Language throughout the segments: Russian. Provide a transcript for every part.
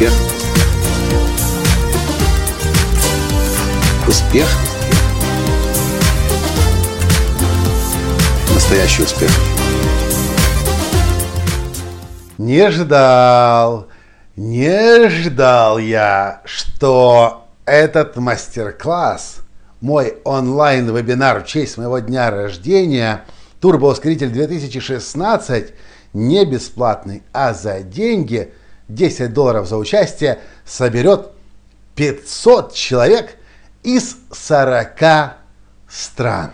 Успех. Успех. Настоящий успех. Не ждал, не ждал я, что этот мастер-класс, мой онлайн-вебинар в честь моего дня рождения, Турбоускоритель 2016, не бесплатный, а за деньги, 10 долларов за участие, соберет 500 человек из 40 стран.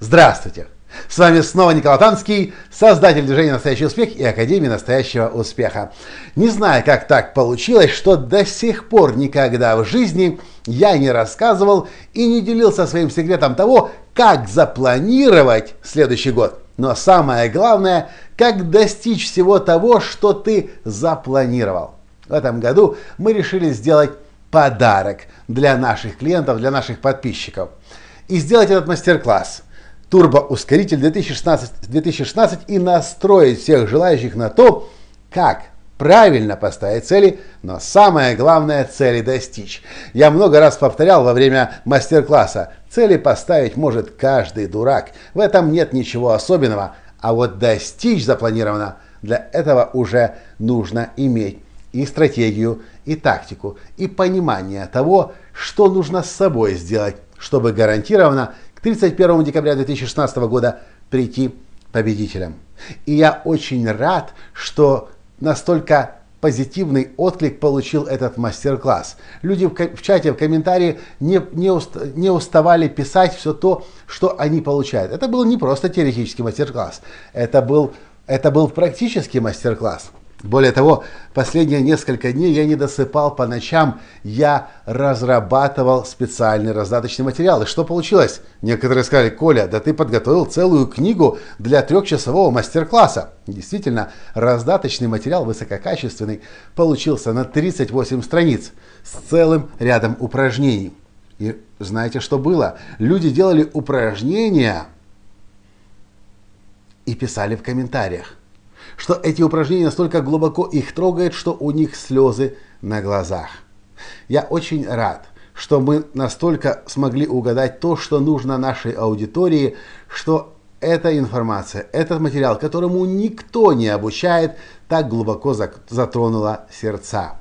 Здравствуйте! С вами снова Николай Танский, создатель движения «Настоящий успех» и Академии «Настоящего успеха». Не знаю, как так получилось, что до сих пор никогда в жизни я не рассказывал и не делился своим секретом того, как запланировать следующий год. Но самое главное, как достичь всего того, что ты запланировал. В этом году мы решили сделать подарок для наших клиентов, для наших подписчиков. И сделать этот мастер-класс – турбоускоритель 2016, 2016 и настроить всех желающих на то, как правильно поставить цели, но самое главное цели достичь. Я много раз повторял во время мастер-класса, цели поставить может каждый дурак, в этом нет ничего особенного, а вот достичь запланировано, для этого уже нужно иметь и стратегию, и тактику, и понимание того, что нужно с собой сделать, чтобы гарантированно к 31 декабря 2016 года прийти победителем. И я очень рад, что настолько позитивный отклик получил этот мастер-класс. Люди в, чате, в комментарии не, не, уст, не уставали писать все то, что они получают. Это был не просто теоретический мастер-класс, это был, это был практический мастер-класс. Более того, последние несколько дней я не досыпал по ночам, я разрабатывал специальный раздаточный материал. И что получилось? Некоторые сказали, Коля, да ты подготовил целую книгу для трехчасового мастер-класса. Действительно, раздаточный материал высококачественный получился на 38 страниц с целым рядом упражнений. И знаете, что было? Люди делали упражнения и писали в комментариях что эти упражнения настолько глубоко их трогают, что у них слезы на глазах. Я очень рад, что мы настолько смогли угадать то, что нужно нашей аудитории, что эта информация, этот материал, которому никто не обучает, так глубоко затронула сердца.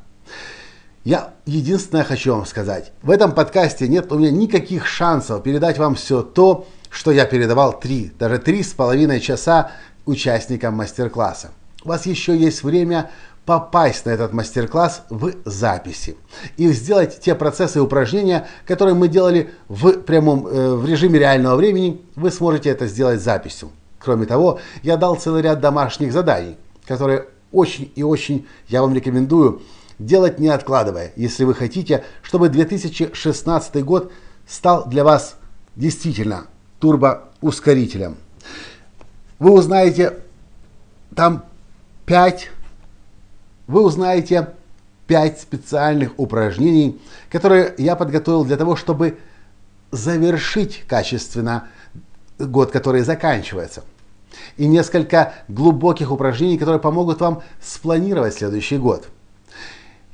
Я единственное хочу вам сказать. В этом подкасте нет у меня никаких шансов передать вам все то, что я передавал три, даже три с половиной часа участникам мастер-класса. У вас еще есть время попасть на этот мастер-класс в записи и сделать те процессы и упражнения, которые мы делали в прямом э, в режиме реального времени, вы сможете это сделать записью. Кроме того, я дал целый ряд домашних заданий, которые очень и очень я вам рекомендую делать не откладывая, если вы хотите, чтобы 2016 год стал для вас действительно турбоускорителем. Вы узнаете там 5, вы узнаете 5 специальных упражнений, которые я подготовил для того, чтобы завершить качественно год, который заканчивается. И несколько глубоких упражнений, которые помогут вам спланировать следующий год.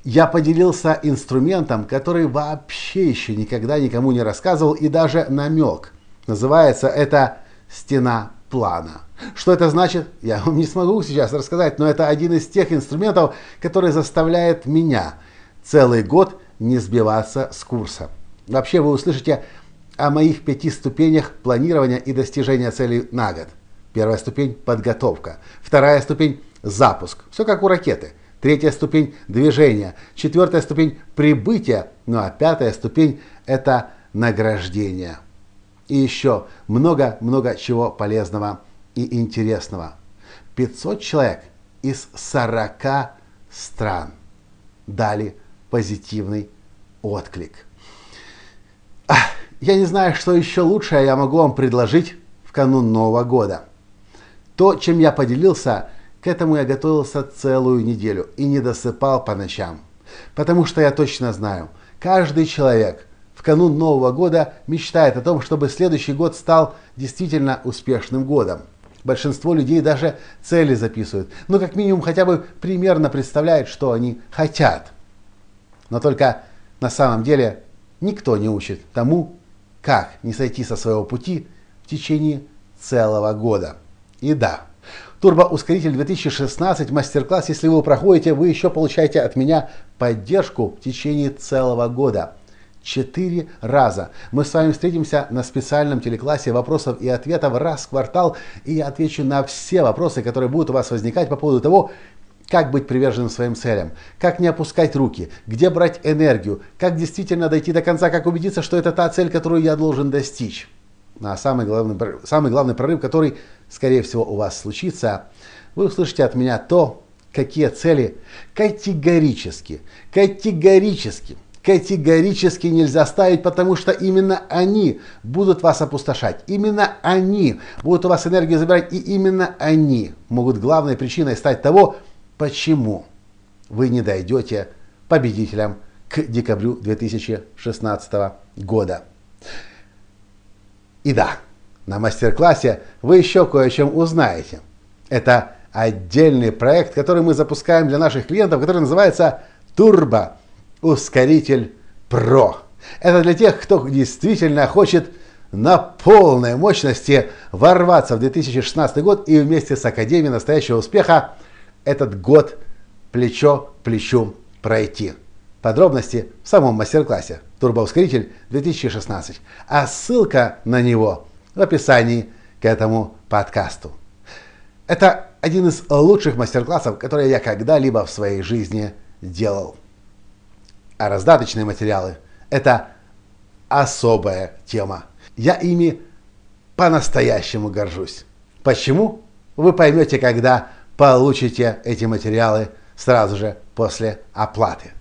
Я поделился инструментом, который вообще еще никогда никому не рассказывал и даже намек. Называется это «Стена плана». Что это значит, я вам не смогу сейчас рассказать, но это один из тех инструментов, который заставляет меня целый год не сбиваться с курса. Вообще вы услышите о моих пяти ступенях планирования и достижения целей на год. Первая ступень – подготовка. Вторая ступень – запуск. Все как у ракеты. Третья ступень – движение. Четвертая ступень – прибытие. Ну а пятая ступень – это награждение. И еще много-много чего полезного и интересного. 500 человек из 40 стран дали позитивный отклик. Я не знаю, что еще лучшее я могу вам предложить в канун Нового года. То, чем я поделился, к этому я готовился целую неделю и не досыпал по ночам. Потому что я точно знаю, каждый человек в канун Нового года мечтает о том, чтобы следующий год стал действительно успешным годом. Большинство людей даже цели записывают. Ну, как минимум, хотя бы примерно представляют, что они хотят. Но только на самом деле никто не учит тому, как не сойти со своего пути в течение целого года. И да, Турбоускоритель 2016 мастер-класс, если вы проходите, вы еще получаете от меня поддержку в течение целого года. Четыре раза. Мы с вами встретимся на специальном телеклассе вопросов и ответов раз в квартал, и я отвечу на все вопросы, которые будут у вас возникать по поводу того, как быть приверженным своим целям, как не опускать руки, где брать энергию, как действительно дойти до конца, как убедиться, что это та цель, которую я должен достичь. А самый главный, самый главный прорыв, который, скорее всего, у вас случится, вы услышите от меня то, какие цели категорически, категорически категорически нельзя ставить, потому что именно они будут вас опустошать. Именно они будут у вас энергию забирать, и именно они могут главной причиной стать того, почему вы не дойдете победителям к декабрю 2016 года. И да, на мастер-классе вы еще кое о чем узнаете. Это отдельный проект, который мы запускаем для наших клиентов, который называется Turbo ускоритель Pro. Это для тех, кто действительно хочет на полной мощности ворваться в 2016 год и вместе с Академией настоящего успеха этот год плечо к плечу пройти. Подробности в самом мастер-классе «Турбоускоритель 2016», а ссылка на него в описании к этому подкасту. Это один из лучших мастер-классов, которые я когда-либо в своей жизни делал. А раздаточные материалы – это особая тема. Я ими по-настоящему горжусь. Почему? Вы поймете, когда получите эти материалы сразу же после оплаты.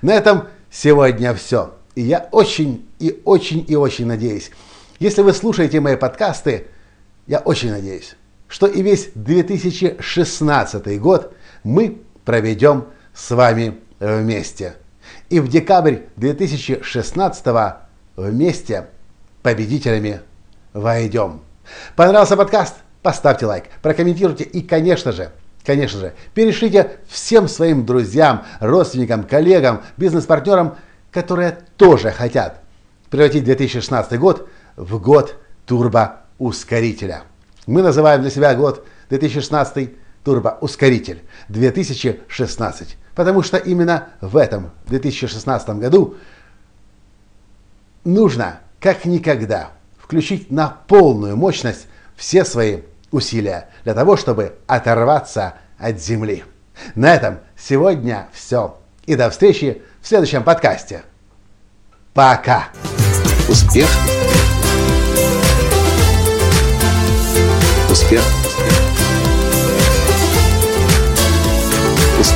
На этом сегодня все. И я очень и очень и очень надеюсь, если вы слушаете мои подкасты, я очень надеюсь, что и весь 2016 год мы проведем с вами вместе и в декабрь 2016 вместе победителями войдем. Понравился подкаст? Поставьте лайк, прокомментируйте и, конечно же, конечно же, перешлите всем своим друзьям, родственникам, коллегам, бизнес-партнерам, которые тоже хотят превратить 2016 год в год турбоускорителя. Мы называем для себя год 2016 турбоускоритель 2016. Потому что именно в этом 2016 году нужно как никогда включить на полную мощность все свои усилия для того, чтобы оторваться от земли. На этом сегодня все. И до встречи в следующем подкасте. Пока. Успех. Успех.